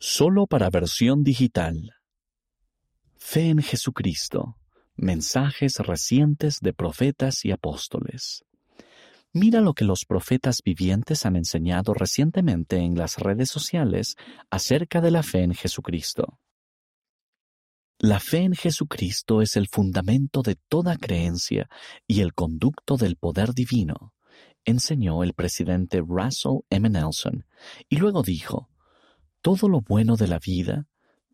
Solo para versión digital. Fe en Jesucristo. Mensajes recientes de profetas y apóstoles. Mira lo que los profetas vivientes han enseñado recientemente en las redes sociales acerca de la fe en Jesucristo. La fe en Jesucristo es el fundamento de toda creencia y el conducto del poder divino, enseñó el presidente Russell M. Nelson, y luego dijo, todo lo bueno de la vida,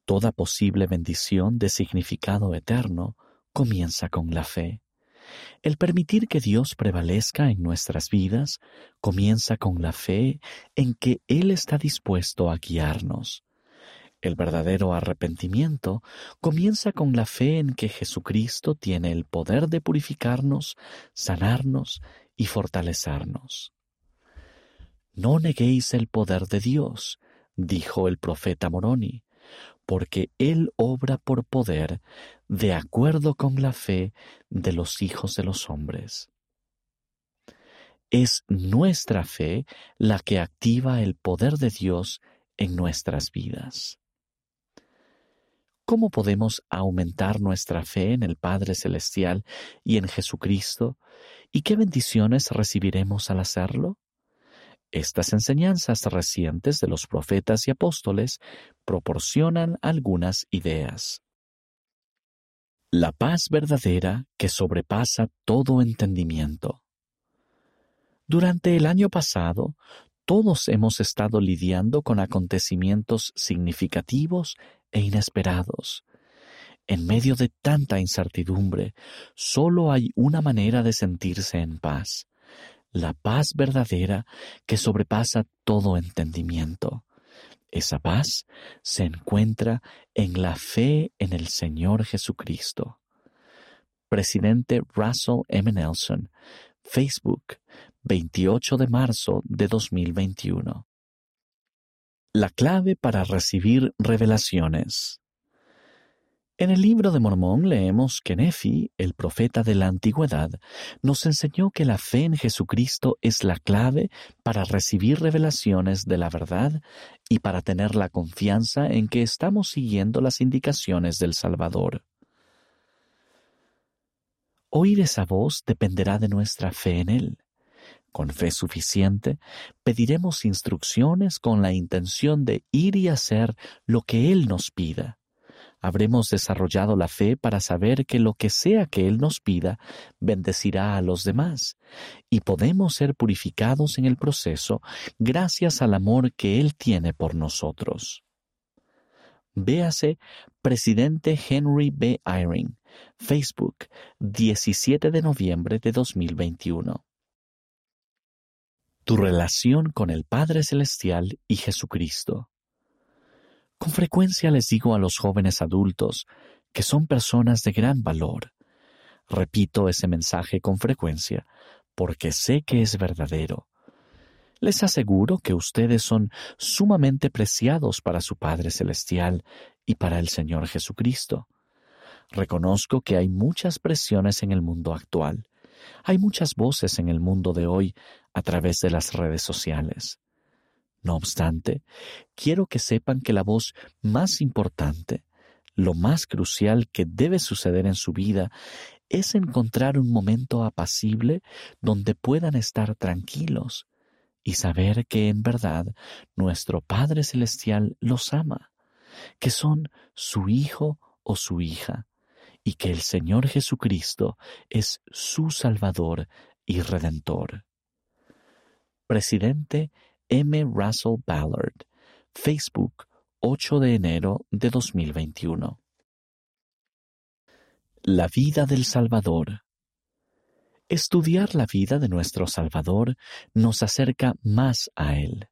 toda posible bendición de significado eterno, comienza con la fe. El permitir que Dios prevalezca en nuestras vidas comienza con la fe en que Él está dispuesto a guiarnos. El verdadero arrepentimiento comienza con la fe en que Jesucristo tiene el poder de purificarnos, sanarnos y fortalecernos. No neguéis el poder de Dios, dijo el profeta Moroni, porque Él obra por poder de acuerdo con la fe de los hijos de los hombres. Es nuestra fe la que activa el poder de Dios en nuestras vidas. ¿Cómo podemos aumentar nuestra fe en el Padre Celestial y en Jesucristo? ¿Y qué bendiciones recibiremos al hacerlo? Estas enseñanzas recientes de los profetas y apóstoles proporcionan algunas ideas. La paz verdadera que sobrepasa todo entendimiento. Durante el año pasado, todos hemos estado lidiando con acontecimientos significativos e inesperados. En medio de tanta incertidumbre, solo hay una manera de sentirse en paz, la paz verdadera que sobrepasa todo entendimiento. Esa paz se encuentra en la fe en el Señor Jesucristo. Presidente Russell M. Nelson, Facebook, 28 de marzo de 2021. La clave para recibir revelaciones. En el libro de Mormón leemos que Nefi, el profeta de la antigüedad, nos enseñó que la fe en Jesucristo es la clave para recibir revelaciones de la verdad y para tener la confianza en que estamos siguiendo las indicaciones del Salvador. Oír esa voz dependerá de nuestra fe en Él. Con fe suficiente, pediremos instrucciones con la intención de ir y hacer lo que Él nos pida habremos desarrollado la fe para saber que lo que sea que Él nos pida bendecirá a los demás, y podemos ser purificados en el proceso gracias al amor que Él tiene por nosotros. Véase Presidente Henry B. Eyring, Facebook, 17 de noviembre de 2021. Tu relación con el Padre Celestial y Jesucristo. Con frecuencia les digo a los jóvenes adultos que son personas de gran valor. Repito ese mensaje con frecuencia porque sé que es verdadero. Les aseguro que ustedes son sumamente preciados para su Padre Celestial y para el Señor Jesucristo. Reconozco que hay muchas presiones en el mundo actual. Hay muchas voces en el mundo de hoy a través de las redes sociales. No obstante, quiero que sepan que la voz más importante, lo más crucial que debe suceder en su vida, es encontrar un momento apacible donde puedan estar tranquilos y saber que en verdad nuestro Padre Celestial los ama, que son su hijo o su hija, y que el Señor Jesucristo es su Salvador y Redentor. Presidente M. Russell Ballard, Facebook, 8 de enero de 2021. La vida del Salvador. Estudiar la vida de nuestro Salvador nos acerca más a Él.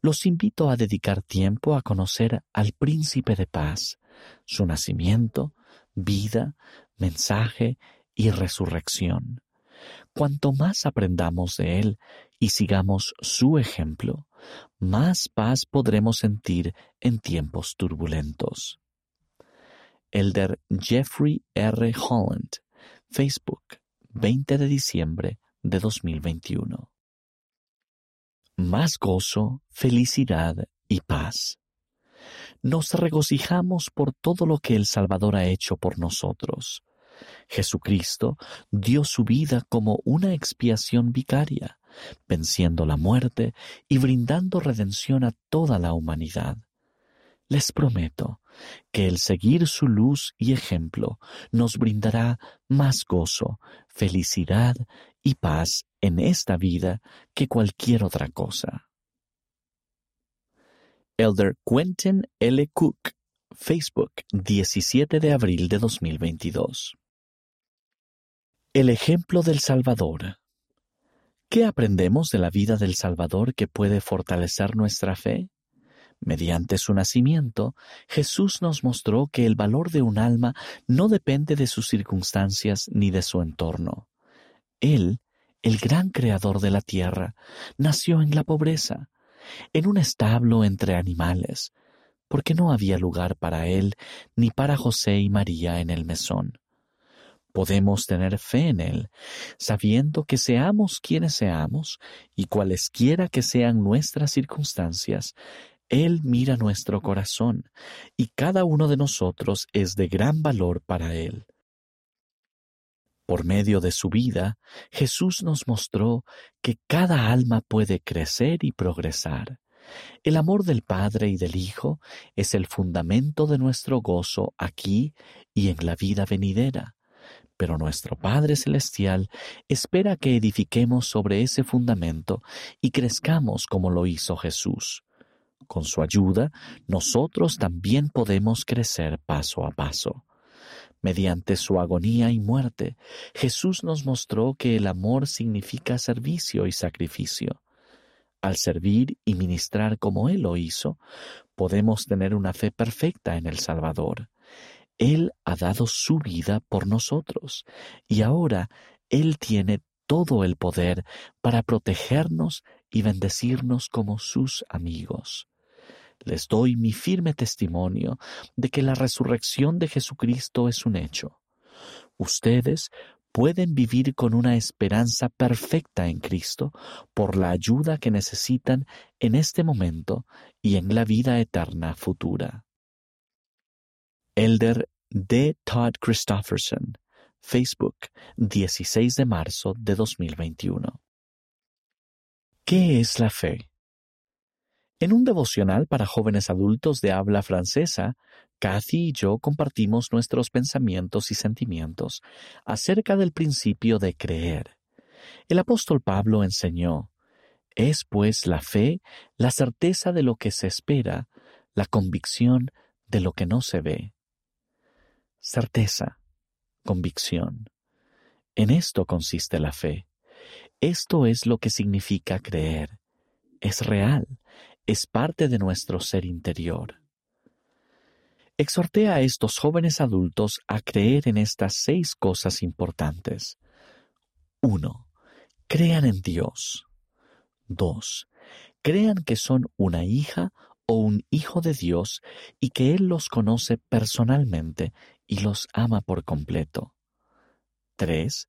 Los invito a dedicar tiempo a conocer al Príncipe de Paz, su nacimiento, vida, mensaje y resurrección. Cuanto más aprendamos de Él y sigamos su ejemplo, más paz podremos sentir en tiempos turbulentos. Elder Jeffrey R. Holland, Facebook, 20 de diciembre de 2021. Más gozo, felicidad y paz. nos regocijamos por todo lo que el Salvador ha hecho por nosotros. Jesucristo dio su vida como una expiación vicaria, venciendo la muerte y brindando redención a toda la humanidad. Les prometo que el seguir su luz y ejemplo nos brindará más gozo, felicidad y paz en esta vida que cualquier otra cosa. Elder Quentin L. Cook, Facebook, 17 de abril de 2022. El ejemplo del Salvador. ¿Qué aprendemos de la vida del Salvador que puede fortalecer nuestra fe? Mediante su nacimiento, Jesús nos mostró que el valor de un alma no depende de sus circunstancias ni de su entorno. Él, el gran creador de la tierra, nació en la pobreza, en un establo entre animales, porque no había lugar para él ni para José y María en el mesón. Podemos tener fe en Él, sabiendo que seamos quienes seamos y cualesquiera que sean nuestras circunstancias, Él mira nuestro corazón y cada uno de nosotros es de gran valor para Él. Por medio de su vida, Jesús nos mostró que cada alma puede crecer y progresar. El amor del Padre y del Hijo es el fundamento de nuestro gozo aquí y en la vida venidera. Pero nuestro Padre Celestial espera que edifiquemos sobre ese fundamento y crezcamos como lo hizo Jesús. Con su ayuda, nosotros también podemos crecer paso a paso. Mediante su agonía y muerte, Jesús nos mostró que el amor significa servicio y sacrificio. Al servir y ministrar como Él lo hizo, podemos tener una fe perfecta en el Salvador. Él ha dado su vida por nosotros y ahora Él tiene todo el poder para protegernos y bendecirnos como sus amigos les doy mi firme testimonio de que la resurrección de Jesucristo es un hecho. Ustedes pueden vivir con una esperanza perfecta en Cristo por la ayuda que necesitan en este momento y en la vida eterna futura. Elder D. Todd Christofferson, Facebook, 16 de marzo de 2021. ¿Qué es la fe? En un devocional para jóvenes adultos de habla francesa, Kathy y yo compartimos nuestros pensamientos y sentimientos acerca del principio de creer. El apóstol Pablo enseñó, es pues la fe la certeza de lo que se espera, la convicción de lo que no se ve. Certeza, convicción. En esto consiste la fe. Esto es lo que significa creer. Es real, es parte de nuestro ser interior. Exhorté a estos jóvenes adultos a creer en estas seis cosas importantes. 1. Crean en Dios. 2. Crean que son una hija o un hijo de Dios y que Él los conoce personalmente y los ama por completo. 3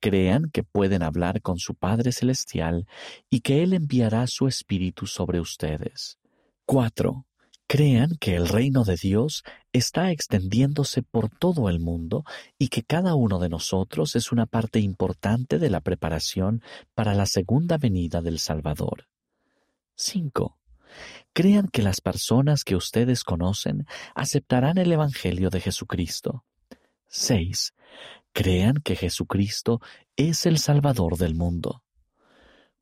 crean que pueden hablar con su Padre Celestial y que Él enviará su Espíritu sobre ustedes. 4. Crean que el reino de Dios está extendiéndose por todo el mundo y que cada uno de nosotros es una parte importante de la preparación para la segunda venida del Salvador. 5. Crean que las personas que ustedes conocen aceptarán el Evangelio de Jesucristo. 6 crean que Jesucristo es el Salvador del mundo.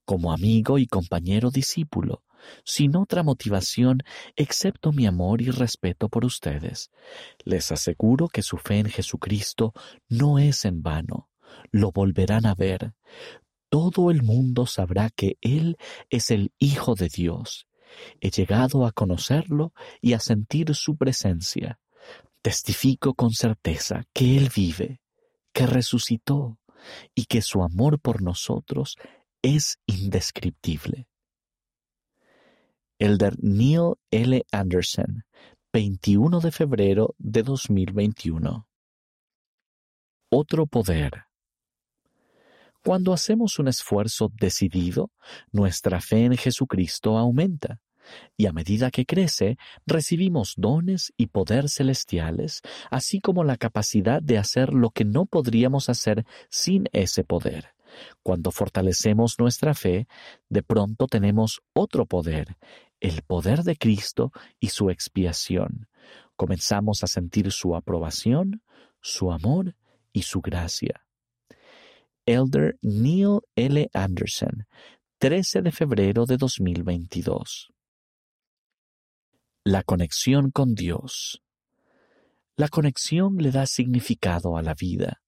Como amigo y compañero discípulo, sin otra motivación excepto mi amor y respeto por ustedes, les aseguro que su fe en Jesucristo no es en vano. Lo volverán a ver. Todo el mundo sabrá que Él es el Hijo de Dios. He llegado a conocerlo y a sentir su presencia. Testifico con certeza que Él vive que resucitó y que su amor por nosotros es indescriptible. Elder Neil L. Anderson, 21 de febrero de 2021. Otro poder. Cuando hacemos un esfuerzo decidido, nuestra fe en Jesucristo aumenta. Y a medida que crece, recibimos dones y poder celestiales, así como la capacidad de hacer lo que no podríamos hacer sin ese poder. Cuando fortalecemos nuestra fe, de pronto tenemos otro poder, el poder de Cristo y su expiación. Comenzamos a sentir su aprobación, su amor y su gracia. Elder Neil L. Anderson, 13 de febrero de 2022. La conexión con Dios. La conexión le da significado a la vida.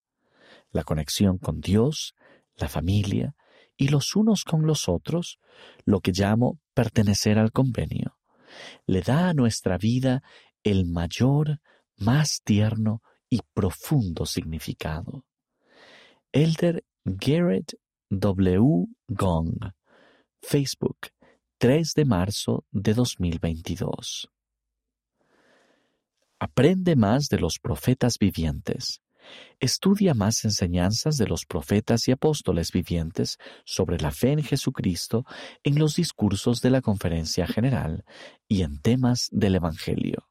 La conexión con Dios, la familia y los unos con los otros, lo que llamo pertenecer al convenio, le da a nuestra vida el mayor, más tierno y profundo significado. Elder Garrett W. Gong, Facebook, 3 de marzo de 2022. Aprende más de los profetas vivientes. Estudia más enseñanzas de los profetas y apóstoles vivientes sobre la fe en Jesucristo en los discursos de la Conferencia General y en temas del Evangelio.